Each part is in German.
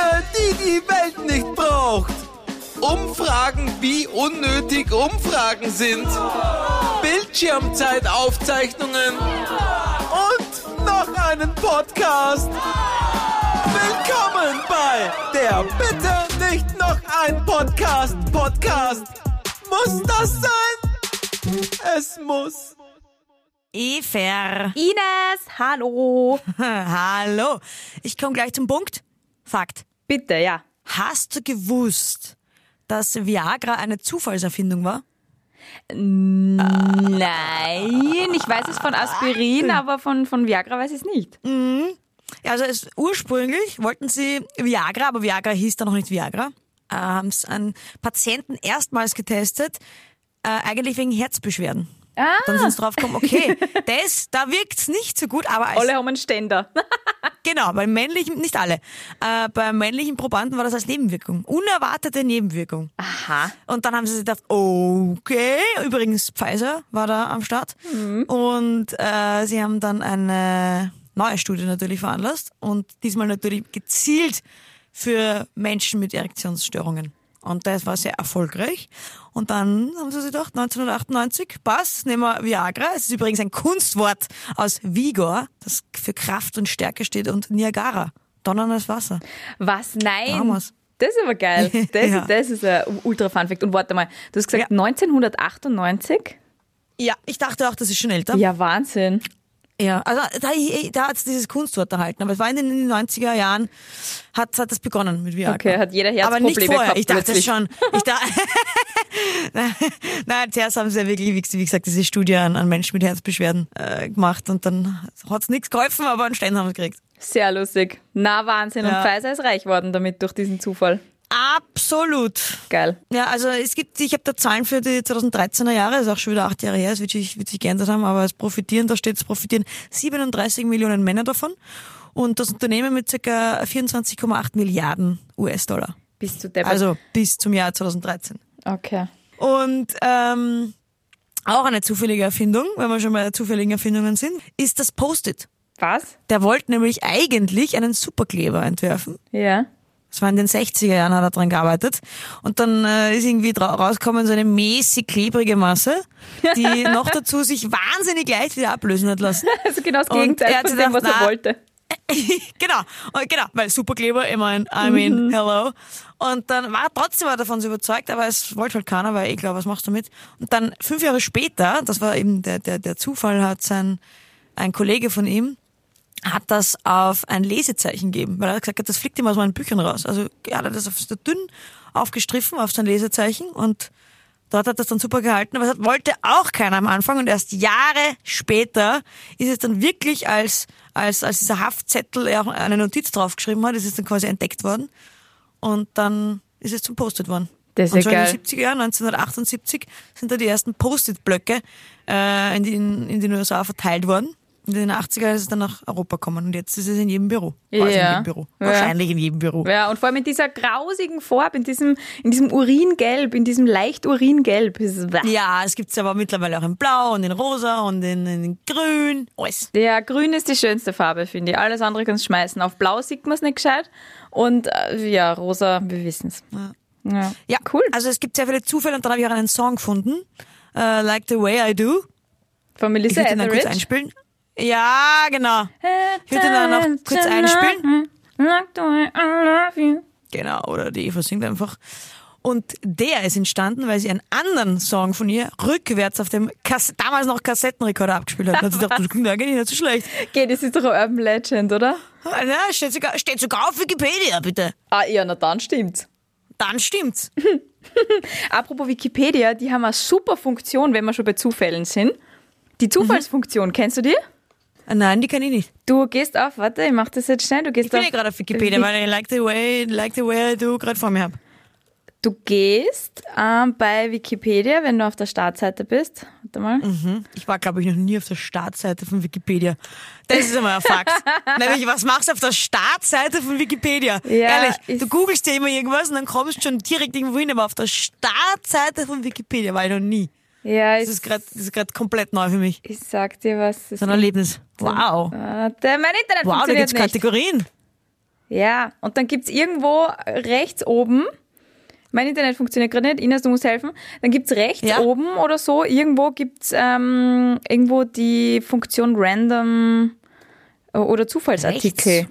Dinge, die die Welt nicht braucht. Umfragen, wie unnötig Umfragen sind. Bildschirmzeitaufzeichnungen. Und noch einen Podcast. Willkommen bei der Bitte nicht noch ein Podcast. Podcast. Muss das sein? Es muss. Efer. Ines, hallo. Hallo. Ich komme gleich zum Punkt. Fakt. Bitte, ja. Hast du gewusst, dass Viagra eine Zufallserfindung war? Nein, ich weiß es von Aspirin, aber von, von Viagra weiß ich es nicht. Ja, also es, ursprünglich wollten sie Viagra, aber Viagra hieß da noch nicht Viagra, äh, haben es an Patienten erstmals getestet, äh, eigentlich wegen Herzbeschwerden. Ah, Dann sind sie drauf gekommen, okay, das, da wirkt's nicht so gut, aber als, alle haben einen Ständer. genau, bei männlichen, nicht alle, äh, bei männlichen Probanden war das als Nebenwirkung, unerwartete Nebenwirkung. Aha. Und dann haben sie sich gedacht, okay, übrigens Pfizer war da am Start. Und äh, sie haben dann eine neue Studie natürlich veranlasst und diesmal natürlich gezielt für Menschen mit Erektionsstörungen. Und das war sehr erfolgreich. Und dann haben sie sich gedacht, 1998, passt, nehmen wir Viagra. Es ist übrigens ein Kunstwort aus Vigor, das für Kraft und Stärke steht, und Niagara, donnerndes Wasser. Was? Nein. Vamos. Das ist aber geil. Das, Ja. das ist ein ultra Fun Fact. Und warte mal, du hast gesagt Ja. 1998? Ja, ich dachte auch, das ist schon älter. Ja, Wahnsinn. Ja, also da, da hat es dieses Kunstwort erhalten, aber es war in den 90er Jahren, hat, hat das begonnen mit Viagra. Okay, hat jeder Aber nicht Herzprobleme vorher, gehabt ich dachte plötzlich. schon. Ich da Nein, zuerst haben sie ja wirklich, wie gesagt, diese Studie an, an Menschen mit Herzbeschwerden äh, gemacht und dann hat es nichts geholfen, aber einen Stein haben sie gekriegt. Sehr lustig. Na, Wahnsinn. Und Ja. Pfizer ist reich worden damit durch diesen Zufall. Absolut. Geil. Ja, also es gibt, ich habe da Zahlen für die 2013er Jahre, ist auch schon wieder acht Jahre her, es wird sich, wird sich geändert haben, aber es profitieren, da steht es profitieren 37 Millionen Männer davon und das Unternehmen mit ca. 24,8 Milliarden US-Dollar. Bist du deppert. Also bis zum Jahr 2013. okay. Und ähm, auch eine zufällige Erfindung, wenn wir schon bei zufälligen Erfindungen sind, ist das Post-it. Was? Der wollte nämlich eigentlich einen Superkleber entwerfen. Ja. Das war in den 60er Jahren, hat er dran gearbeitet. Und dann äh, ist irgendwie rausgekommen so eine mäßig klebrige Masse, die noch dazu sich wahnsinnig leicht wieder ablösen hat lassen. Also genau das Gegenteil er hat von dem, was er wollte. genau, und genau, weil Superkleber, ich mein, I mean, hello. Und dann war er trotzdem war davon so überzeugt, aber es wollte halt keiner, weil eh klar, was machst du damit? Und dann fünf Jahre später, das war eben der, der, der Zufall, hat sein, ein Kollege von ihm, hat das auf ein Lesezeichen gegeben, weil er gesagt hat, das fliegt ihm aus meinen Büchern raus. Also er hat das auf so dünn aufgestriffen auf sein Lesezeichen und dort hat das dann super gehalten, aber das wollte auch keiner am Anfang und erst Jahre später ist es dann wirklich als, als, als dieser Haftzettel er auch eine Notiz draufgeschrieben hat, ist es dann quasi entdeckt worden und dann ist es zum Post-it worden. Das ist und ja schon geil. in den 70er Jahren, 1978, sind da die ersten Post-it-Blöcke äh, in, die, in, in den USA verteilt worden. In den 80er Jahren ist es dann nach Europa gekommen und jetzt ist es in jedem Büro. Ja. in jedem Büro. Ja. Wahrscheinlich in jedem Büro. Ja, und vor allem in dieser grausigen Farbe, in diesem, in diesem Uringelb, in diesem leicht Uringelb. Ja, es gibt's aber mittlerweile auch in Blau und in Rosa und in, in Grün. Alles. Ja, grün ist die schönste Farbe, finde ich. Alles andere kannst du schmeißen. Auf blau sieht man es nicht gescheit. Und äh, ja, rosa, wir wissen es. Ja. Ja, cool. Also es gibt sehr viele Zufälle und dann habe ich auch einen Song gefunden. Äh, like the way I do. Von Ich Melissa würde den dann kurz einspielen. Ja, genau. Ich würde dann noch kurz einspielen. Genau, oder die Eva singt einfach. Und der ist entstanden, weil sie einen anderen Song von ihr rückwärts auf dem Kass damals noch Kassettenrekorder abgespielt hat. Und hat sie gedacht, das klingt eigentlich nicht so schlecht. Okay, das ist doch ein Urban Legend, oder? Ah, Na, steht sogar, steht sogar auf Wikipedia, bitte. Ah, ja, na dann stimmt's. Dann stimmt's. Apropos Wikipedia, die haben eine super Funktion, wenn wir schon bei Zufällen sind. Die Zufallsfunktion, kennst du die? Ah, Nein, die kann ich nicht. Du gehst auf, warte, ich mach das jetzt schnell. Du gehst Ich bin auf, ja gerade auf Wikipedia, weil ich like the way, like the way do gerade vor mir habe. Du gehst ähm, bei Wikipedia, wenn du auf der Startseite bist. Warte mal. Ich war, glaube ich, noch nie auf der Startseite von Wikipedia. Das ist einmal ein Fakt. Nämlich, was machst du auf der Startseite von Wikipedia? Ja, Ehrlich, du googelst dir immer irgendwas und dann kommst du schon direkt irgendwo hin, aber auf der Startseite von Wikipedia war ich noch nie. Ja, Das ist gerade, komplett neu für mich. ich sag dir was. Das So ein Erlebnis. Wow. Warte, mein Internet Wow, da gibt's nicht. Kategorien. Ja, und dann gibt's irgendwo rechts oben, mein Internet funktioniert gerade nicht, Ines, du musst helfen, dann gibt's rechts Ja. oben oder so, irgendwo gibt's ähm, irgendwo die Funktion Random äh, oder Zufallsartikel.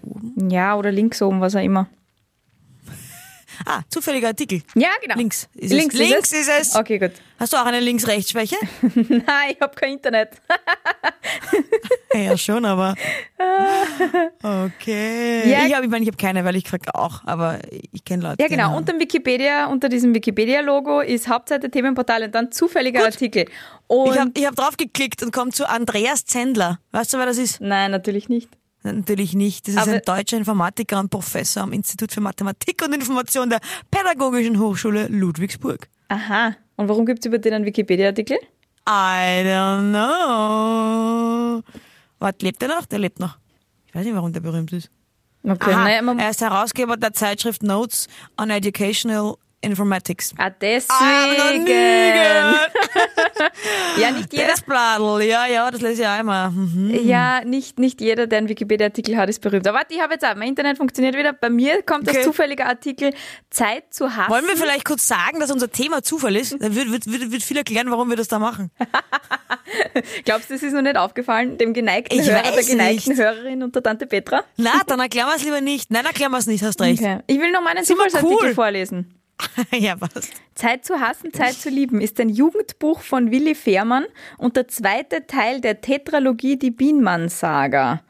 Ja, oder links oben, was auch immer. Ah, zufälliger Artikel. Ja, genau. Links ist links es. Links ist ist es. Okay, gut. Hast du auch eine Links-Rechts-Schwäche? Nein, ich habe kein Internet. ja, schon, aber. Okay. Ja. Ich habe ich mein, ich hab keine, weil ich krieg auch, aber ich kenne Leute. Ja, genau. Unter dem Wikipedia, unter diesem Wikipedia-Logo ist Hauptseite Themenportal und dann zufälliger Artikel. Und Ich habe ich hab drauf geklickt und komme zu Andreas Zendler. Weißt du, wer das ist? Nein, natürlich nicht. Natürlich nicht. Das ist Aber- ein deutscher Informatiker und Professor am Institut für Mathematik und Information der Pädagogischen Hochschule Ludwigsburg. Aha. Und warum gibt's über den einen Wikipedia-Artikel? I don't know. Warte, lebt er noch? Der lebt noch. Ich weiß nicht, warum der berühmt ist. Okay, Aha, naja, er ist Herausgeber der Zeitschrift Notes on Educational Informatics. ah, deswegen. ja, nicht jeder. Das Bladel, ja, ja, das lese ich auch immer. Mhm. Ja, nicht, nicht jeder, der einen Wikipedia-Artikel hat, ist berühmt. Aber warte, ich habe jetzt auch, mein Internet funktioniert wieder. Bei mir kommt das Okay. zufällige Artikel Zeit zu hassen. Wollen wir vielleicht kurz sagen, dass unser Thema Zufall ist? Dann wird, wird, wird, wird viel erklären, warum wir das da machen. Glaubst du, das ist noch nicht aufgefallen, dem geneigten Ich Hörer, der geneigten nicht. Hörerin und der Tante Petra? Na, dann erklären wir es lieber nicht. Nein, erklären wir es nicht, hast recht. Okay. Ich will noch meinen Zufallsartikel cool? vorlesen. ja, was? Zeit zu hassen, Zeit zu lieben ist ein Jugendbuch von Willi Fehrmann und der zweite Teil der Tetralogie Die Bienmann-Saga.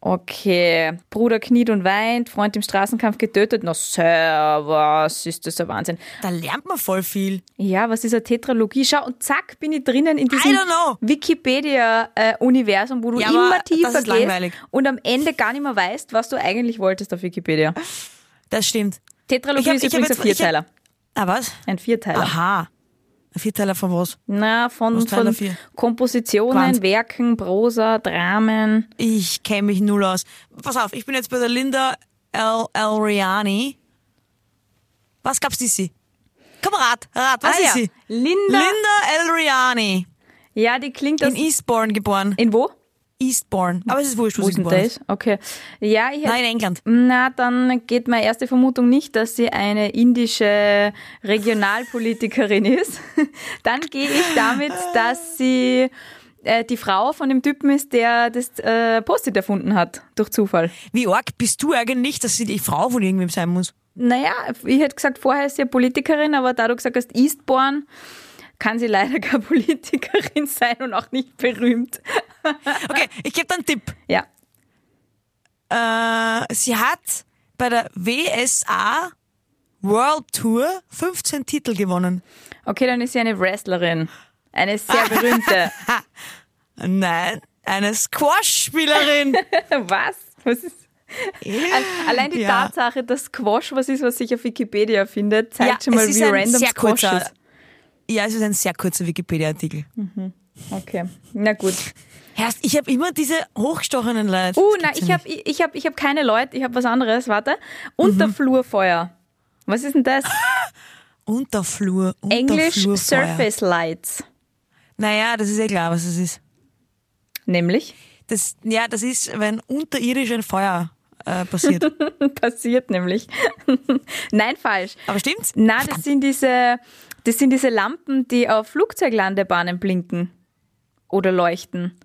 Okay, Bruder kniet und weint, Freund im Straßenkampf getötet. Na, servus, ist das ein Wahnsinn. Da lernt man voll viel. Ja, was ist eine Tetralogie? Schau, und zack, bin ich drinnen in diesem. Wikipedia-Universum, wo du Ja, immer tiefer gehst und am Ende gar nicht mehr weißt, was du eigentlich wolltest auf Wikipedia. Das stimmt. Tetralogie hab- ist übrigens ein Vierteiler. Ah, was? Ein Vierteiler. Aha. Ein Vierteiler von was? Na, von, Was von? Kompositionen, Quant. Werken, Prosa, Dramen. Ich kenne mich null aus. Pass auf, ich bin jetzt bei der Linda El, El Riani. Was gab's die sie? Komm, rat, rat, was ah, ist ja. sie? Linda. Linda El Riani. Ja, die klingt aus. In Eastbourne geboren. in wo? Eastbourne. Aber es ist wurscht, wo, sie geboren ist. Okay. Ja, ich hätte. Nein, in England. Na, dann geht meine erste Vermutung nicht, dass sie eine indische Regionalpolitikerin ist. Dann gehe ich damit, dass sie äh, die Frau von dem Typen ist, der das äh, Post-it erfunden hat, durch Zufall. Wie arg bist du eigentlich, dass sie die Frau von irgendwem sein muss? Naja, ich hätte gesagt, vorher ist sie eine Politikerin, aber da du gesagt hast, Eastbourne, kann sie leider keine Politikerin sein und auch nicht berühmt. Okay, ich gebe einen Tipp. Ja. Äh, sie hat bei der WSA World Tour 15 Titel gewonnen. Okay, dann ist sie eine Wrestlerin. Eine sehr berühmte. Nein, eine Squash-Spielerin. Was? Was ist? Al- Allein die Ja. Tatsache, dass Squash was ist, was sich auf Wikipedia findet, zeigt Ja, schon mal, wie random Squash kurzer- ist. ja, es ist ein sehr kurzer Wikipedia-Artikel. Okay, na gut. Herrst, ich habe immer diese hochgestochenen Leute. Uh, gibt's ich ja habe ich hab, ich hab keine Leute, ich habe was anderes, warte. Unterflurfeuer. Was ist denn das? nicht. Unterflur, Englisch Unterflurfeuer. Surface Lights. Naja, das ist eh klar, was es ist. Nämlich Das, ja, das ist, wenn unterirdisch ein Feuer äh, passiert. passiert nämlich. Nein, falsch. Aber stimmt's? Na, das sind diese, das sind diese Lampen, die auf Flugzeuglandebahnen blinken oder leuchten.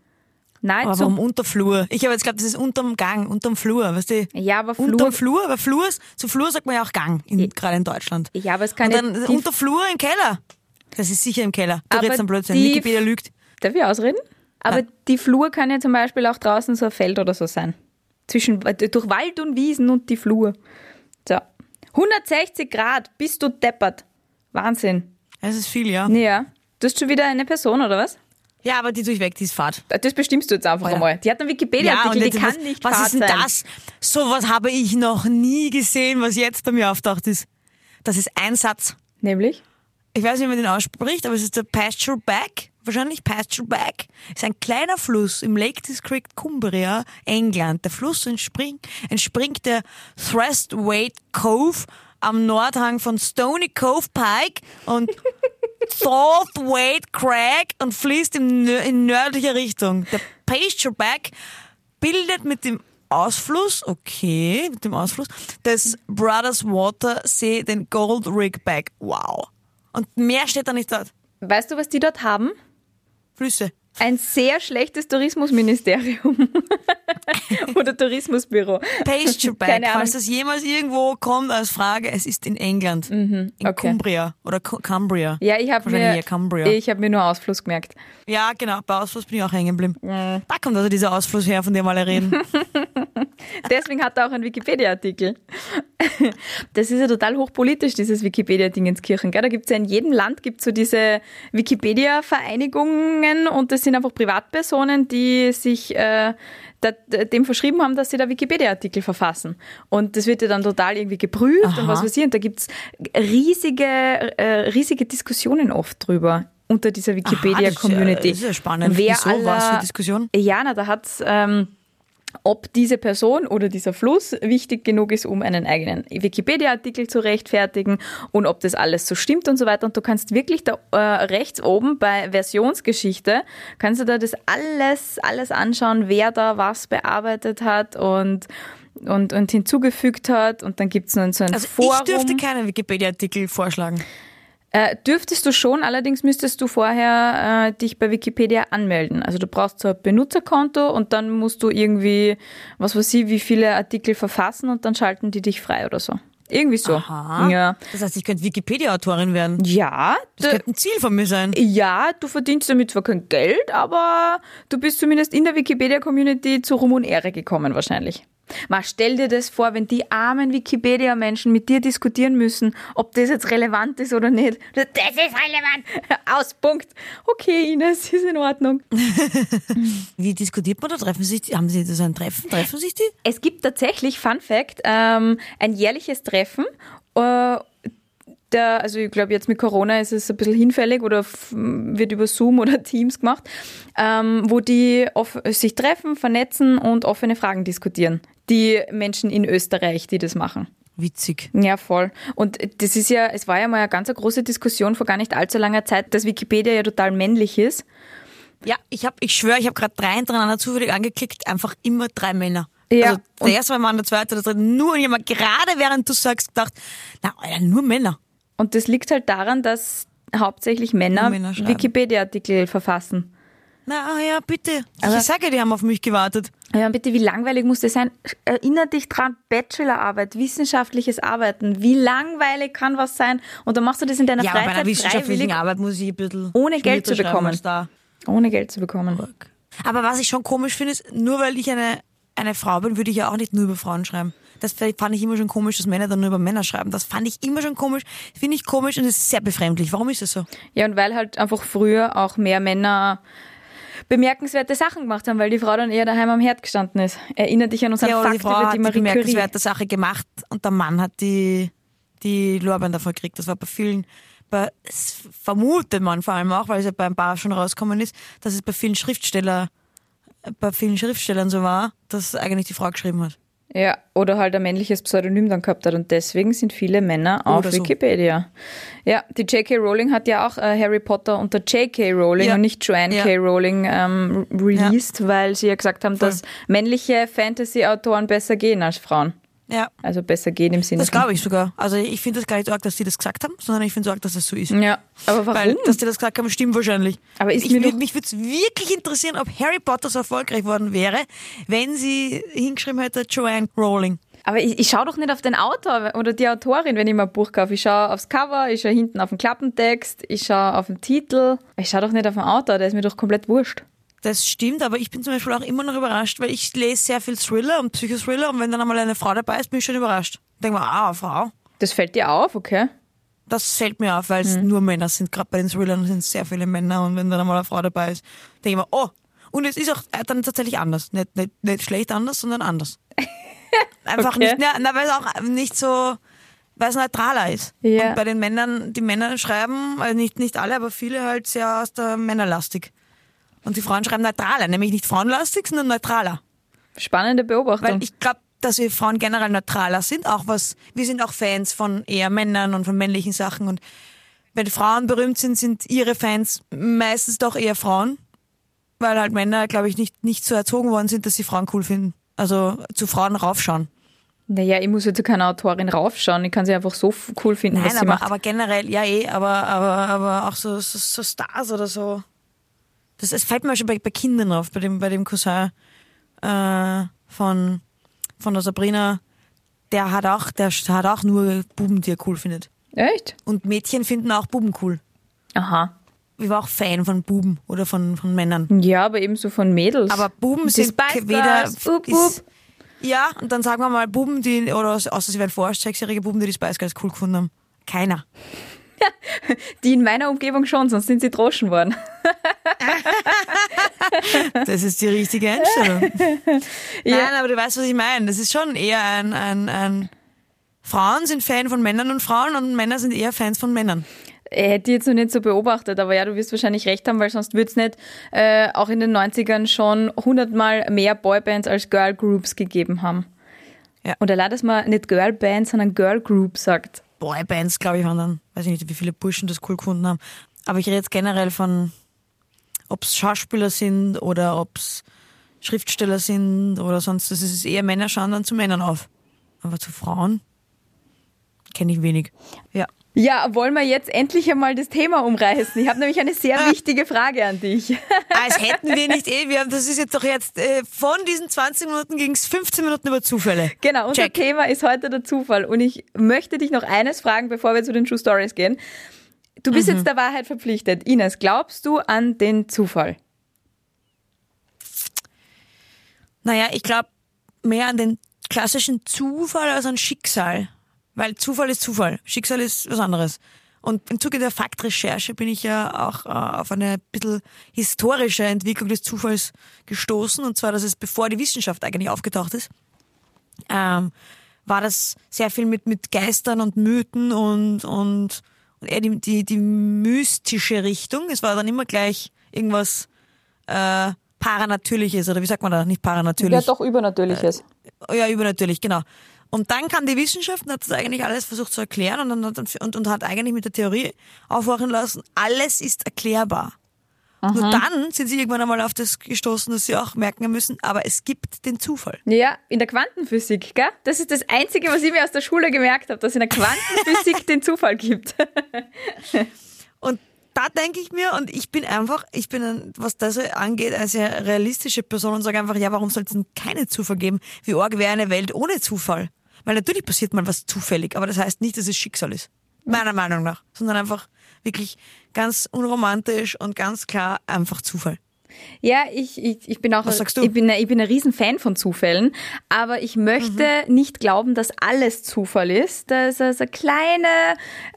Aber Nahezu. warum Unterflur? Ich habe jetzt geglaubt, das ist unterm Gang, unterm Flur, weißt du? Ja, aber Flur. Unterm Flur, aber Flur, zu Flur sagt man ja auch Gang, in, gerade in Deutschland. Ja, aber es kann Und ja dann unter Flur im Keller. Das ist sicher im Keller. Du Aber redest dann Blödsinn. Wikipedia lügt. Darf ich ausreden? Aber Ja. die Flur kann ja zum Beispiel auch draußen so ein Feld oder so sein. Zwischen, durch Wald und Wiesen und die Flur. So. 160 Grad, bist du deppert. Wahnsinn. Das ist viel, ja. Ja. Du hast schon wieder eine Person, oder was? Ja, aber die durchweg, die ist Fahrt. Das bestimmst du jetzt einfach ja. einmal. Die hat einen Wikipedia-Artikel, die jetzt, kann was, nicht was Fahrt ist denn sein. das? Sowas habe ich noch nie gesehen, was jetzt bei mir auftaucht ist. Das ist ein Satz. Nämlich? Ich weiß nicht, wie man den ausspricht, aber es ist der Pasture Back. Wahrscheinlich Pasture Back. ist ein kleiner Fluss im Lake District Cumbria, England. Der Fluss entspringt, entspringt der Thrustwaite Cove am Nordhang von Stony Cove Pike und Southwaite Crag und fließt in, in nördlicher Richtung. Der Pasture Back bildet mit dem Ausfluss, okay, mit dem Ausfluss, des Brothers Water See den Gold Rig Bag. Wow. Und mehr steht da nicht dort. Weißt du, was die dort haben? Flüsse. Ein sehr schlechtes Tourismusministerium oder Tourismusbüro. Pasture Bag, Keine Ahnung. falls das jemals irgendwo kommt als Frage, es ist in England. In okay. Cumbria oder Cu- Cumbria. Ja, ich habe mir, ich hab mir nur Ausfluss gemerkt. Ja, genau, bei Ausfluss bin ich auch hängen geblieben. Da kommt also dieser Ausfluss her, von dem alle reden. Deswegen hat er auch einen Wikipedia-Artikel. Das ist ja total hochpolitisch, dieses Wikipedia-Dingenskirchen. Gell? Da gibt's ja in jedem Land gibt's so diese Wikipedia-Vereinigungen und das sind einfach Privatpersonen, die sich äh, da, dem verschrieben haben, dass sie da Wikipedia-Artikel verfassen. Und das wird ja dann total irgendwie geprüft und Aha. was weiß ich. Und da gibt's riesige, äh, riesige Diskussionen oft drüber unter dieser Wikipedia-Community. das ist ja spannend. Wer Wieso? Was für aller- Diskussion? Ja, na, da hat's ähm, ob diese Person oder dieser Fluss wichtig genug ist, um einen eigenen Wikipedia-Artikel zu rechtfertigen und ob das alles so stimmt und so weiter. Und du kannst wirklich da äh, rechts oben bei Versionsgeschichte, kannst du da das alles, alles anschauen, wer da was bearbeitet hat und, und, und hinzugefügt hat. Und dann gibt's noch so ein Also Forum. ich dürfte keinen Wikipedia-Artikel vorschlagen. Äh, dürftest du schon, allerdings müsstest du vorher äh, dich bei Wikipedia anmelden. Also du brauchst so ein Benutzerkonto und dann musst du irgendwie, was weiß ich, wie viele Artikel verfassen und dann schalten die dich frei oder so. Irgendwie so. Aha. Ja. Das heißt, ich könnte Wikipedia-Autorin werden. Ja, Das könnte ein Ziel von mir sein. ja, du verdienst damit zwar kein Geld, aber du bist zumindest in der Wikipedia-Community zu Ruhm und Ehre gekommen wahrscheinlich. Mal stell dir das vor, wenn die armen Wikipedia-Menschen mit dir diskutieren müssen, ob das jetzt relevant ist oder nicht. Das ist relevant. Aus, Punkt. Okay, Ines, ist in Ordnung. Wie diskutiert man da? Treffen sich die, haben sie so ein Treffen? Treffen sich die? Es gibt tatsächlich, Fun Fact, ähm, ein jährliches Treffen. Äh, der, also ich glaube jetzt mit Corona ist es ein bisschen hinfällig oder wird über Zoom oder Teams gemacht, ähm, wo die sich treffen, vernetzen und offene Fragen diskutieren. Die Menschen in Österreich, die das machen. Witzig. Ja, voll. Und das ist ja, es war ja mal eine ganz große Diskussion vor gar nicht allzu langer Zeit, dass Wikipedia ja total männlich ist. Ja, ich hab, ich schwöre, ich habe gerade drei hintereinander zufällig angeklickt, einfach immer drei Männer. Ja, Also der erste Mann, der zweite, der dritte, nur jemand, gerade während du sagst, gedacht, na, Alter, nur Männer. Und das liegt halt daran, dass hauptsächlich Männer, Männer. Wikipedia-Artikel verfassen. Na ja, bitte. Aber- ich sage, die haben auf mich gewartet. Ja, bitte, wie langweilig muss das sein? Erinner dich dran, Bachelorarbeit, wissenschaftliches Arbeiten. Wie langweilig kann was sein? Und dann machst du das in deiner Ja, aber bei einer Freizeit wissenschaftlichen Arbeit muss ich ein bisschen Ohne Geld zu bekommen. ohne Geld zu bekommen. Aber was ich schon komisch finde, ist, nur weil ich eine, eine Frau bin, würde ich ja auch nicht nur über Frauen schreiben. Das fand ich immer schon komisch, dass Männer dann nur über Männer schreiben. Das fand ich immer schon komisch, finde ich komisch und es ist sehr befremdlich. Warum ist das so? Ja, und weil halt einfach früher auch mehr Männer bemerkenswerte Sachen gemacht haben, weil die Frau dann eher daheim am Herd gestanden ist. Erinner dich an unseren Ja, Fakt die Frau über hat die die Marie Curie. bemerkenswerte Sache gemacht und der Mann hat die, die Lorbeeren davon gekriegt. Das war bei vielen, bei, es vermutet man vor allem auch, weil es ja bei ein paar schon rausgekommen ist, dass es bei vielen Schriftsteller, bei vielen Schriftstellern so war, dass eigentlich die Frau geschrieben hat. Ja, oder halt ein männliches Pseudonym dann gehabt hat. Und deswegen sind viele Männer auf so. Wikipedia. Ja, die J.K. Rowling hat ja auch äh, Harry Potter unter J.K. Rowling Ja. und nicht Joanne Ja. K. Rowling ähm, released, weil sie ja gesagt haben, Voll. dass männliche Fantasy-Autoren besser gehen als Frauen. Ja. Also besser gehen im Sinne Das glaube ich sogar. Also ich finde das gar nicht arg, dass die das gesagt haben, sondern ich finde es arg, dass das so ist. Ja, aber warum? Weil, dass die das gesagt haben, stimmt wahrscheinlich. Aber ist ich, mir mich würde es wirklich interessieren, ob Harry Potter so erfolgreich worden wäre, wenn sie hingeschrieben hätte, Joanne Rowling. Aber ich, ich schaue doch nicht auf den Autor oder die Autorin, wenn ich mir ein Buch kaufe. Ich schaue aufs Cover, ich schaue hinten auf den Klappentext, ich schaue auf den Titel. Ich schaue doch nicht auf den Autor, der ist mir doch komplett wurscht. Das stimmt, aber ich bin zum Beispiel auch immer noch überrascht, weil ich lese sehr viel Thriller und Psychothriller und wenn dann einmal eine Frau dabei ist, bin ich schon überrascht. Denke mir, ah, Frau. Das fällt dir auf, okay? Das fällt mir auf, weil es Hm. nur Männer sind. Gerade bei den Thrillern sind sehr viele Männer und wenn dann einmal eine Frau dabei ist, denke ich mir, oh. Und es ist auch äh, dann tatsächlich anders. Nicht, nicht, nicht schlecht anders, sondern anders. Einfach Okay. nicht, na, na, weil es auch nicht so, weil es neutraler ist. Ja. Und bei den Männern, die Männer schreiben, also nicht, nicht alle, aber viele halt sehr aus der Männerlastig. Und die Frauen schreiben neutraler, nämlich nicht frauenlastig, sondern neutraler. Spannende Beobachtung. Weil ich glaube, dass wir Frauen generell neutraler sind, auch was, wir sind auch Fans von eher Männern und von männlichen Sachen und wenn Frauen berühmt sind, sind ihre Fans meistens doch eher Frauen, weil halt Männer, glaube ich, nicht, nicht so erzogen worden sind, dass sie Frauen cool finden. Also zu Frauen raufschauen. Naja, ich muss jetzt zu keiner Autorin raufschauen. Ich kann sie einfach so cool finden, was Nein, sie aber, macht. aber generell, ja eh, aber, aber, aber auch so, so, so Stars oder so. Das, das fällt mir schon bei, bei Kindern auf, bei dem, bei dem Cousin äh, von, von der Sabrina. Der hat auch, der hat auch nur Buben, die er cool findet. Echt? Und Mädchen finden auch Buben cool. Aha. Ich war auch Fan von Buben oder von, von Männern. Ja, aber ebenso von Mädels. Aber Buben Die sind weder. Up, up. Ja, und dann sagen wir mal Buben, die, oder außer sie wären vorerst sechsjährige Buben, die die Spice Girls cool gefunden haben. Keiner. Die in meiner Umgebung schon, sonst sind sie droschen worden. Das ist die richtige Einstellung. Nein, aber du weißt, was ich meine. Das ist schon eher ein, ein, ein Frauen sind Fan von Männern und Frauen und Männer sind eher Fans von Männern. Äh, Hätte ich jetzt noch nicht so beobachtet, aber ja, du wirst wahrscheinlich recht haben, weil sonst würde es nicht äh, auch in den 90ern schon hundertmal mehr Boybands als Girlgroups gegeben haben. Ja. Und allein, dass man nicht Girlband, sondern Girlgroup sagt. Boybands, glaube ich, waren dann, weiß ich nicht, wie viele Burschen das cool gefunden haben. Aber ich rede jetzt generell von, ob es Schauspieler sind oder ob es Schriftsteller sind oder sonst. Das ist eher Männer schauen dann zu Männern auf. Aber zu Frauen kenne ich wenig. Ja. Ja, wollen wir jetzt endlich einmal das Thema umreißen? Ich habe nämlich eine sehr wichtige Frage an dich. Als hätten wir nicht eh, wir haben, das ist jetzt doch jetzt, äh, von diesen 20 Minuten ging es 15 Minuten über Zufälle. Genau, unser Check. Thema ist heute der Zufall. Und ich möchte dich noch eines fragen, bevor wir zu den True Stories gehen. Du bist jetzt der Wahrheit verpflichtet. Ines, glaubst du an den Zufall? Naja, ich glaube mehr an den klassischen Zufall als an Schicksal. Weil Zufall ist Zufall, Schicksal ist was anderes. Und im Zuge der Faktrecherche bin ich ja auch äh, auf eine bisschen historische Entwicklung des Zufalls gestoßen. Und zwar, dass es bevor die Wissenschaft eigentlich aufgetaucht ist, ähm, war das sehr viel mit, mit Geistern und Mythen und, und, und eher die, die, die mystische Richtung. Es war dann immer gleich irgendwas äh, Paranatürliches, oder wie sagt man da? Nicht paranatürlich. doch Übernatürliches. Ja, übernatürlich, genau. Und dann kam die Wissenschaft und hat das eigentlich alles versucht zu erklären und, dann hat, und, und hat eigentlich mit der Theorie aufwachen lassen, alles ist erklärbar. Nur dann sind sie irgendwann einmal auf das gestoßen, dass sie auch merken müssen, aber es gibt den Zufall. Ja, in der Quantenphysik, gell? Das ist das Einzige, was ich mir aus der Schule gemerkt habe, dass es in der Quantenphysik den Zufall gibt. Und da denke ich mir, und ich bin einfach, ich bin, was das angeht, eine sehr realistische Person und sage einfach, ja, warum soll es denn keine Zufall geben? Wie arg wäre eine Welt ohne Zufall? Weil natürlich passiert mal was zufällig, aber das heißt nicht, dass es Schicksal ist. Meiner Meinung nach. Sondern einfach wirklich ganz unromantisch und ganz klar einfach Zufall. Ja, ich, ich, ich bin auch Was sagst du? Ich bin, ich bin ein Riesenfan von Zufällen, aber ich möchte Mhm. nicht glauben, dass alles Zufall ist. Da ist also eine kleine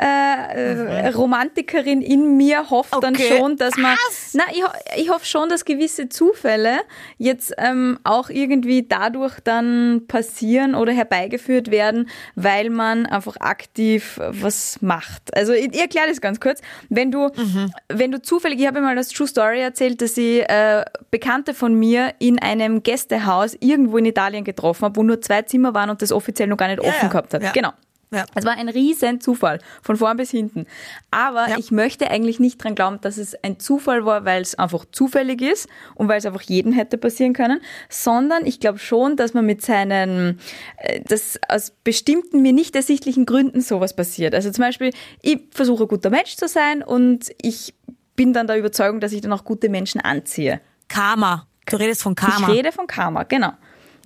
äh, äh, Romantikerin in mir hofft dann Mhm. Okay. schon, dass man. Na, ich, ich hoffe schon, dass gewisse Zufälle jetzt ähm, auch irgendwie dadurch dann passieren oder herbeigeführt werden, weil man einfach aktiv was macht. Also ich, ich erkläre das ganz kurz. Wenn du, Mhm. wenn du zufällig, ich habe mal das True Story erzählt, dass ich äh, Bekannte von mir in einem Gästehaus irgendwo in Italien getroffen habe, wo nur zwei Zimmer waren und das offiziell noch gar nicht offen ja. gehabt hat. Ja. Genau. Ja. Es war ein riesen Zufall, von vorn bis hinten. Aber Ja. ich möchte eigentlich nicht dran glauben, dass es ein Zufall war, weil es einfach zufällig ist und weil es einfach jedem hätte passieren können, sondern ich glaube schon, dass man mit seinen, äh, dass aus bestimmten mir nicht ersichtlichen Gründen sowas passiert. Also zum Beispiel, ich versuche ein guter Mensch zu sein und ich bin dann der Überzeugung, dass ich dann auch gute Menschen anziehe. Karma. Du redest von Karma. Ich rede von Karma, genau.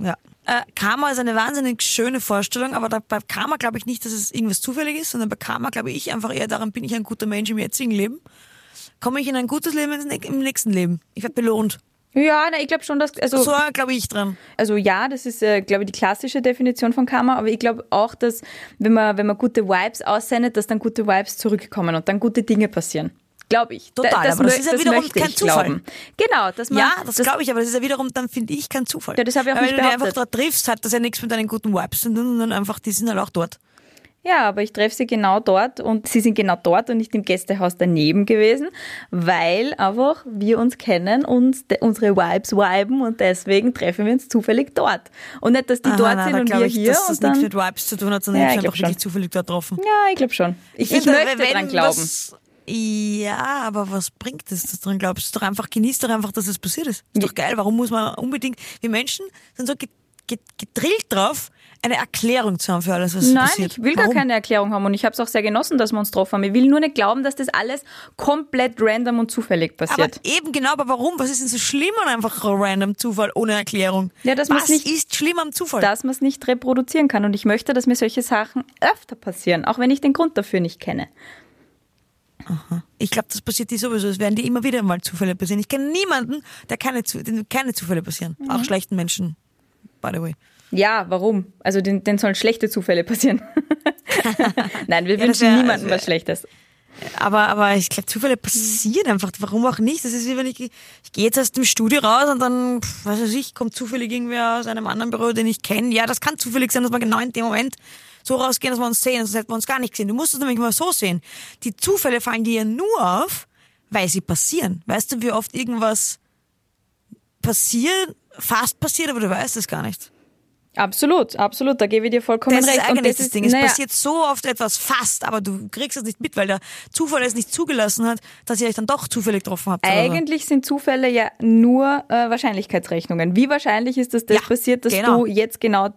Ja. Äh, Karma ist eine wahnsinnig schöne Vorstellung, aber da, bei Karma glaube ich nicht, dass es irgendwas zufällig ist, sondern bei Karma glaube ich einfach eher daran, bin ich ein guter Mensch im jetzigen Leben? Komme ich in ein gutes Leben im nächsten Leben? Ich werde belohnt. Ja, na, ich glaube schon, dass also So glaube ich dran. Also ja, das ist, äh, glaube ich, die klassische Definition von Karma, aber ich glaube auch, dass wenn man, wenn man gute Vibes aussendet, dass dann gute Vibes zurückkommen und dann gute Dinge passieren. Glaube ich. Total, aber das ist ja wiederum kein ich Zufall. glauben. Genau, dass man, Ja, das, glaube ich, aber das ist ja wiederum, dann finde ich kein Zufall. Ja, das habe ich auch Weil nicht wenn du dich einfach behauptet. dort triffst, hat das ja nichts mit deinen guten Vibes zu tun, sondern einfach, die sind halt auch dort. Ja, aber ich treffe sie genau dort und sie sind genau dort und nicht im Gästehaus daneben gewesen, weil einfach wir uns kennen und unsere Vibes viben und deswegen treffen wir uns zufällig dort. Und nicht, dass die Aha, dort nein, sind und wir ich, hier dass das nichts mit Vibes zu tun hat, sondern Ja, ich ich habe wirklich zufällig dort getroffen. Ja, ich glaube schon. Ich, ich, finde, möchte dran glauben. Was, ja, aber was bringt es, dass du dran glaubst? Doch einfach, genieß doch einfach, dass es passiert ist. Ist doch geil. Warum muss man unbedingt, wir Menschen sind so gedrillt drauf, eine Erklärung zu haben für alles, was Nein, passiert. ich will Warum? gar keine Erklärung haben und ich habe es auch sehr genossen, dass wir uns getroffen haben. Ich will nur nicht glauben, dass das alles komplett random und zufällig Aber passiert. eben genau, aber warum? Was ist denn so schlimm an einfach ein random Zufall ohne Erklärung? Ja, dass Was nicht- ist schlimm am Zufall? dass man es nicht reproduzieren kann und ich möchte, dass mir solche Sachen öfter passieren, auch wenn ich den Grund dafür nicht kenne. Ich glaube, das passiert dir sowieso. Es werden dir immer wieder mal Zufälle passieren. Ich kenne niemanden, der keine, dem keine Zufälle passieren. Mhm. Auch schlechten Menschen, by the way. Ja, warum? Also den, den sollen schlechte Zufälle passieren. Nein, wir Ja, wünschen wär- niemandem was Schlechtes. Aber, aber ich glaube, Zufälle passieren einfach. Warum auch nicht? Das ist wie wenn ich, ich gehe jetzt aus dem Studio raus und dann, was weiß ich, kommt zufällig irgendwer aus einem anderen Büro, den ich kenne. Ja, das kann zufällig sein, dass wir genau in dem Moment so rausgehen, dass wir uns sehen, sonst hätten wir uns gar nicht gesehen. Du musst es nämlich mal so sehen. Die Zufälle fallen dir ja nur auf, weil sie passieren. Weißt du, wie oft irgendwas passiert, fast passiert, aber du weißt es gar nicht. Absolut, absolut, da gebe ich dir vollkommen Das ist recht. eigentlich das Ding. Es naja, passiert so oft etwas fast, aber du kriegst es nicht mit, weil der Zufall es nicht zugelassen hat, dass ihr euch dann doch zufällig getroffen habt. oder so. Eigentlich sind Zufälle ja nur äh, Wahrscheinlichkeitsrechnungen. Wie wahrscheinlich ist, dass das Ja, passiert, dass genau. du jetzt genau,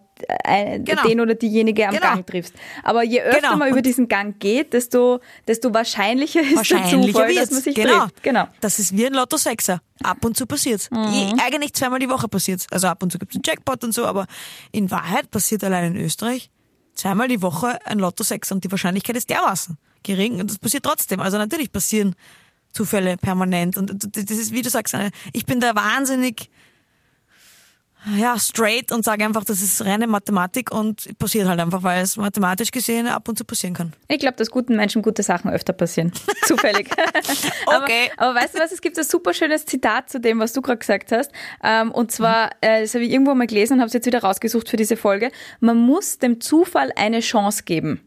Genau. den oder diejenige am Genau. Gang triffst? Aber je öfter Genau. man über Und- diesen Gang geht, desto, desto wahrscheinlicher ist der Wahrscheinlicher Zufall, dass man sich genau. trifft. Genau. Das ist wie ein Lotto Sechser. Ab und zu passiert's. Mhm. Eigentlich zweimal die Woche passiert's. Also ab und zu gibt's einen Jackpot und so, aber in Wahrheit passiert allein in Österreich zweimal die Woche ein Lotto Sechser und die Wahrscheinlichkeit ist dermaßen gering und das passiert trotzdem. Also natürlich passieren Zufälle permanent und das ist, wie du sagst, ich bin da wahnsinnig ja, straight und sage einfach, das ist reine Mathematik und passiert halt einfach, weil es mathematisch gesehen ab und zu passieren kann. Ich glaube, dass guten Menschen gute Sachen öfter passieren. Zufällig. aber, Okay. aber weißt du was, es gibt ein super schönes Zitat zu dem, was du gerade gesagt hast. Ähm, und zwar, äh, das habe ich irgendwo mal gelesen und habe es jetzt wieder rausgesucht für diese Folge. Man muss dem Zufall eine Chance geben.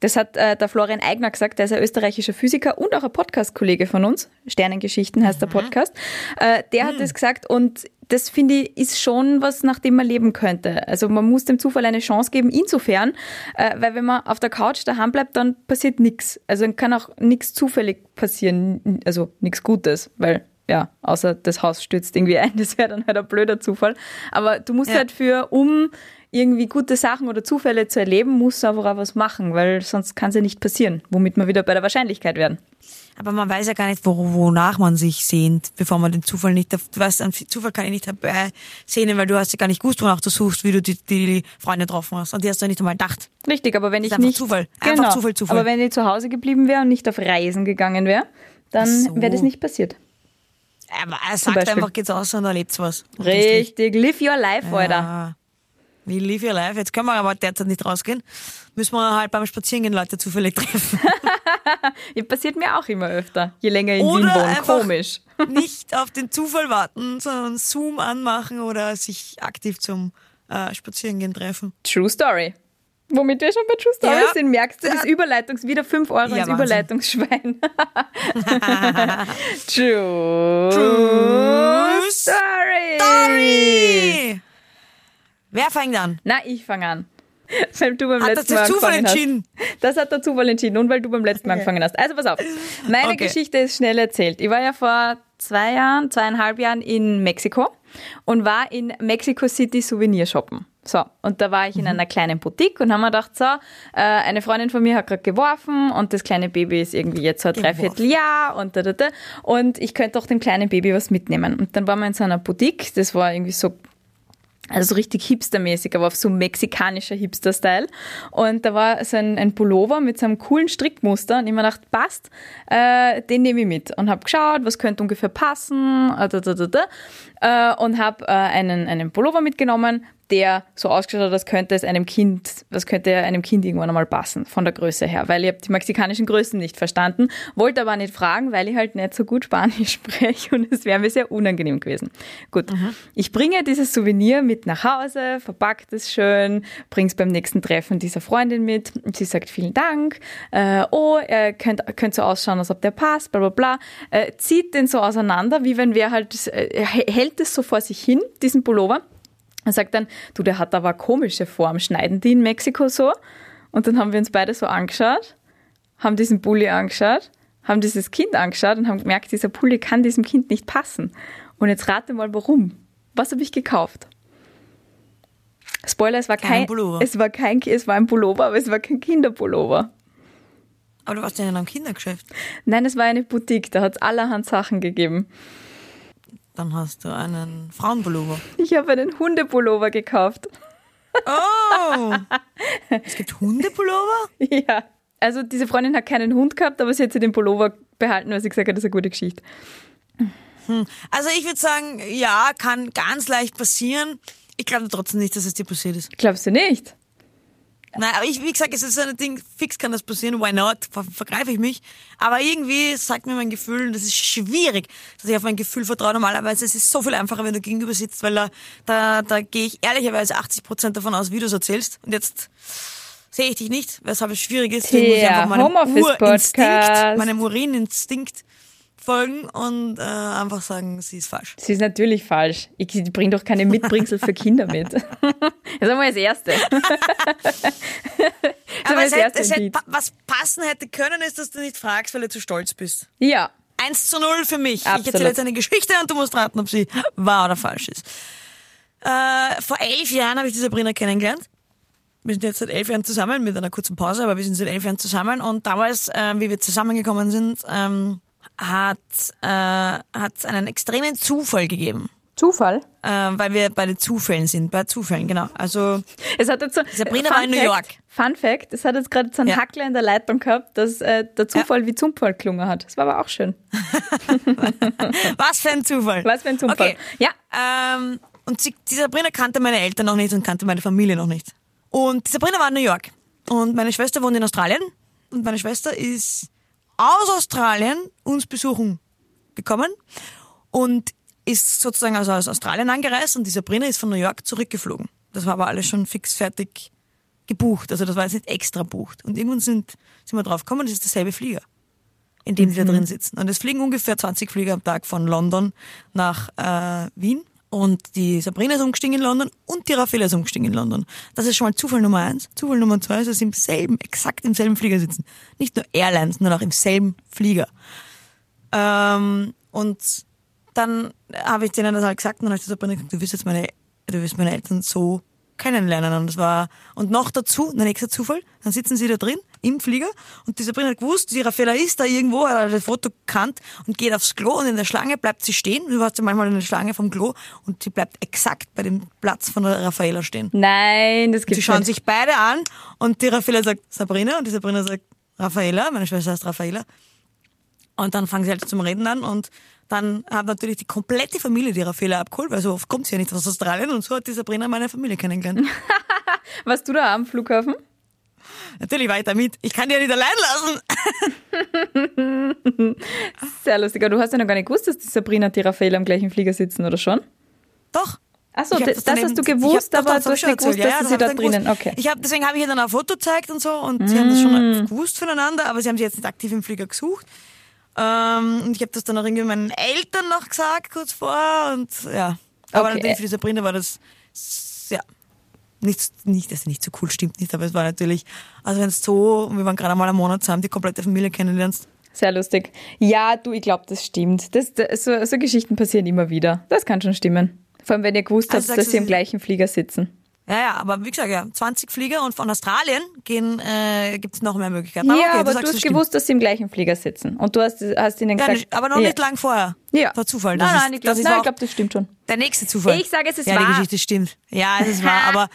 Das hat äh, der Florian Eigner gesagt, der ist ein österreichischer Physiker und auch ein Podcast-Kollege von uns. Sternengeschichten heißt der Podcast. Äh, der hat das gesagt und das finde ich ist schon was, nach dem man leben könnte. Also man muss dem Zufall eine Chance geben, insofern, äh, weil wenn man auf der Couch daheim bleibt, dann passiert nichts. Also dann kann auch nichts zufällig passieren, also nichts Gutes, weil ja, außer das Haus stürzt irgendwie ein, das wäre dann halt ein blöder Zufall. Aber du musst Ja. halt für, um irgendwie gute Sachen oder Zufälle zu erleben, musst du einfach auch was machen, weil sonst kann es ja nicht passieren, womit wir wieder bei der Wahrscheinlichkeit werden. Aber man weiß ja gar nicht, wo, wonach man sich sehnt, bevor man den Zufall nicht, du weißt, einen Zufall kann ich nicht herbei sehnen, weil du hast ja gar nicht gewusst, wonach du suchst, wie du die, die Freunde getroffen hast. Und die hast du ja nicht einmal gedacht. Richtig, aber wenn ich einfach nicht Zufall. Einfach genau, Zufall, Zufall. Aber wenn ich zu Hause geblieben wäre und nicht auf Reisen gegangen wäre, dann so. wäre das nicht passiert. Aber er sagt einfach, geht's aus und erlebt's was. Richtig, live your life, Alter. Wie live your life? Jetzt können wir aber derzeit nicht rausgehen. Müssen wir halt beim Spazierengehen Leute zufällig treffen. Ja, passiert mir auch immer öfter, je länger ich in Wien Oder wohne. einfach Komisch. nicht auf den Zufall warten, sondern Zoom anmachen oder sich aktiv zum äh, Spazierengehen treffen. True Story. Womit wir schon bei True Stories Ja. sind, merkst du das. Überleitungs, wieder 5 Euro Ja, ins. Überleitungsschwein. True, Story. Story! Wer fängt an? Na, ich fange an. Weil du beim Hat das letzten der Mal Zufall entschieden? Hast. Das hat der Zufall entschieden und weil du beim letzten Mal angefangen hast. Also pass auf. Meine Okay. Geschichte ist schnell erzählt. Ich war ja vor zwei Jahren, zweieinhalb Jahren in Mexiko und war in Mexico City Souvenir shoppen. So, und da war ich in einer kleinen Boutique und haben mir gedacht, so, äh, eine Freundin von mir hat gerade geworfen und das kleine Baby ist irgendwie jetzt so ein. Dreivierteljahr und da, da, da. Und ich könnte auch dem kleinen Baby was mitnehmen. Und dann waren wir in so einer Boutique, das war irgendwie so also so richtig hipstermäßig, aber auf so mexikanischer Hipster-Style. Und da war so ein, ein Pullover mit so einem coolen Strickmuster und ich mir gedacht, passt, äh, den nehme ich mit. Und habe geschaut, was könnte ungefähr passen, äh, äh, und habe äh, einen, einen Pullover mitgenommen, der so ausgeschaut hat, als könnte es einem Kind, was könnte einem Kind irgendwann einmal passen, von der Größe her, weil ich habe die mexikanischen Größen nicht verstanden, wollte aber nicht fragen, weil ich halt nicht so gut Spanisch spreche und es wäre mir sehr unangenehm gewesen. Gut, ich bringe dieses Souvenir mit nach Hause, verpackt es schön, bringe es beim nächsten Treffen dieser Freundin mit. Und sie sagt vielen Dank, äh, oh, er könnte könnt so ausschauen, als ob der passt, bla bla bla, äh, zieht den so auseinander, wie wenn wer halt, äh, hält es so vor sich hin, diesen Pullover, er sagt dann, du, der hat aber komische Form. Schneiden die in Mexiko so? Und dann haben wir uns beide so angeschaut, haben diesen Pulli angeschaut, haben dieses Kind angeschaut und haben gemerkt, dieser Pulli kann diesem Kind nicht passen. Und jetzt rate mal, warum. Was habe ich gekauft? Spoiler, es war Kein kein, Pullover. es war kein, es war ein Pullover, aber es war kein Kinderpullover. Aber du warst ja in einem Kindergeschäft. Nein, es war eine Boutique, da hat es allerhand Sachen gegeben. Dann hast du einen Frauenpullover. Ich habe einen Hundepullover gekauft. Oh! es gibt Hundepullover? Ja. Also diese Freundin hat keinen Hund gehabt, aber sie hat sich den Pullover behalten, weil sie gesagt hat, das ist eine gute Geschichte. Also ich würde sagen, ja, kann ganz leicht passieren. Ich glaube trotzdem nicht, dass es dir passiert ist. Glaubst du nicht? Nein, aber ich, wie gesagt, es ist so ein Ding, fix kann das passieren, why not? Ver vergreife ich mich. Aber irgendwie sagt mir mein Gefühl, das ist schwierig, dass ich auf mein Gefühl vertraue. Normalerweise ist es so viel einfacher, wenn du gegenüber sitzt, weil da, da, da gehe ich ehrlicherweise 80 Prozent davon aus, wie du es erzählst. Und jetzt sehe ich dich nicht, weshalb es schwierig ist. Deswegen muss ich einfach meinem. Urinstinkt, meinem Urininstinkt folgen und äh, einfach sagen, sie ist falsch. Sie ist natürlich falsch. Ich bringe doch keine Mitbringsel für Kinder mit. Das ist einmal das Erste. Aber es das hätte, es hätte, pa- was passen hätte können, ist, dass du nicht fragst, weil du zu stolz bist. Ja, 1 zu 0 für mich. Ich Absolut. erzähle jetzt eine Geschichte und du musst raten, ob sie wahr oder falsch ist. Äh, vor elf Jahren habe ich die Sabrina kennengelernt. Wir sind jetzt seit elf Jahren zusammen, mit einer kurzen Pause, aber wir sind seit elf Jahren zusammen. Und damals, äh, wie wir zusammengekommen sind, ähm, hat äh, hat einen extremen Zufall gegeben. Zufall. Äh, weil wir bei den Zufällen sind, bei Zufällen, genau. Also Es hat jetzt so, Sabrina Fun war in New Fact, York. Fun Fact, es hat jetzt gerade so einen Ja. Hackler in der Leitung gehabt, dass äh, der Zufall wie Zufall klungen hat. Das war aber auch schön. Was für ein Zufall. Was für ein Zufall. Okay. Ja. Ähm, und sie, die Sabrina kannte meine Eltern noch nicht und kannte meine Familie noch nicht. Und die Sabrina war in New York. Und meine Schwester wohnt in Australien. Und meine Schwester ist aus Australien uns besuchen gekommen und ist sozusagen also aus Australien angereist und die Sabrina ist von New York zurückgeflogen. Das war aber alles schon fix fertig gebucht. Also das war jetzt nicht extra bucht. Und irgendwann sind, sind wir drauf gekommen, das ist derselbe Flieger in dem die da drin sitzen. Und es fliegen ungefähr 20 Flieger am Tag von London nach äh, Wien. Und die Sabrina ist umgestiegen in London und die Raffaella ist umgestiegen in London. Das ist schon mal Zufall Nummer eins. Zufall Nummer zwei ist, dass sie im selben, exakt im selben Flieger sitzen. Nicht nur Airlines, sondern auch im selben Flieger. Ähm, und dann habe ich denen das halt gesagt und dann habe ich Sabrina gesagt, du wirst jetzt meine, du wirst meine Eltern so kennenlernen. Und das war, und noch dazu, der nächste Zufall, dann sitzen sie da drin im Flieger und die Sabrina hat gewusst, die Raffaella ist da irgendwo, hat das Foto gekannt und geht aufs Klo und in der Schlange bleibt sie stehen. Du warst ja manchmal in der Schlange vom Klo und sie bleibt exakt bei dem Platz von der Raffaella stehen. Nein, das Sie gibt's schauen nicht. sich beide an und die Raffaella sagt Sabrina und die Sabrina sagt Raffaella, meine Schwester heißt Raffaella. Und dann fangen sie halt zum Reden an und dann hat natürlich die komplette Familie die Raffaella abgeholt, weil so oft kommt sie ja nicht aus Australien und so hat die Sabrina meine Familie kennengelernt. Warst du da am Flughafen? Natürlich weiter mit. Ich kann die ja nicht allein lassen. Sehr lustig. Aber du hast ja noch gar nicht gewusst, dass die Sabrina und die Raffaella am gleichen Flieger sitzen, oder schon? Doch. Achso, das, das hast du gewusst, aber du hast nicht gewusst, erzählt. dass Ja, sie das da drinnen. gewusst. Okay. Ich hab, deswegen habe ich ihr dann ein Foto gezeigt und so und sie haben das schon gewusst voneinander, aber sie haben sie jetzt nicht aktiv im Flieger gesucht. Ähm, und ich habe das dann auch irgendwie meinen Eltern noch gesagt, kurz vor und ja. Aber Okay. natürlich für die Sabrina war das ja nicht, nicht, dass sie nicht so cool stimmt nicht, aber es war natürlich, also wenn es so, wir waren gerade mal einen Monat zusammen, die komplette Familie kennenlernst, Sehr lustig. Ja, du, ich glaube, das stimmt. Das, das, so, so Geschichten passieren immer wieder. Das kann schon stimmen. Vor allem, wenn ihr gewusst Also habt, dass sie du, im gleichen Flieger sitzen. Ja, ja, aber wie gesagt, ja, 20 Flieger und von Australien gehen, äh, gibt es noch mehr Möglichkeiten. Ja, okay, aber du das hast stimmt. gewusst, dass sie im gleichen Flieger sitzen. Und du hast, hast ihnen Ja, gesagt... nicht, aber noch ja. nicht lang vorher. Ja. War Zufall. Das Nein, ist, nein, ich glaube, nein, glaub, das stimmt schon. Der nächste Zufall. Ich sage, es ist ja, wahr. die Geschichte stimmt. Ja, es ist wahr, aber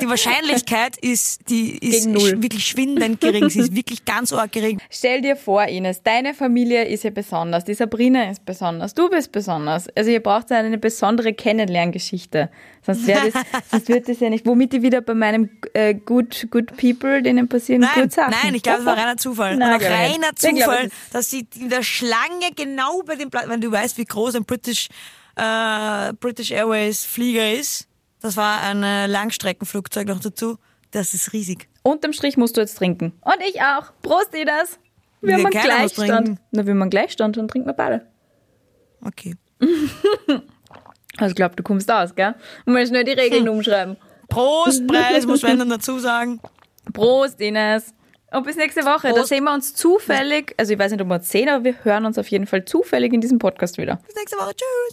die Wahrscheinlichkeit ist, die ist wirklich schwindend gering. Sie ist wirklich ganz arg gering. Stell dir vor, Ines, deine Familie ist ja besonders. Die Sabrina ist besonders. Du bist besonders. Also ihr braucht ja eine besondere Kennenlerngeschichte. Sonst, das, sonst wird das ja nicht... Womit ich wieder bei meinem äh, Good, good People, denen passieren Nein, Good Sachen. nein, ich glaube, es war reiner Zufall. Nein, Und glaub reiner glaub, Zufall, ist- dass sie in der Schlange genau bei dem Platz, wenn du weißt, wie groß ein British, äh, British Airways Flieger ist. Das war ein äh, Langstreckenflugzeug noch dazu. Das ist riesig. Unterm Strich musst du jetzt trinken. Und ich auch. Prost, Ines. Wir Wir haben einen Gleichstand. Na, wenn man Gleichstand, dann trinken wir beide. Okay. Also ich glaube, du kommst aus, gell? Und mal schnell die Regeln Hm. umschreiben. Prost, Preis, muss man dann dazu sagen. Prost, Ines. Und bis nächste Woche. Da Prost. sehen wir uns zufällig, also ich weiß nicht, ob wir uns sehen, aber wir hören uns auf jeden Fall zufällig in diesem Podcast wieder. Bis nächste Woche. Tschüss.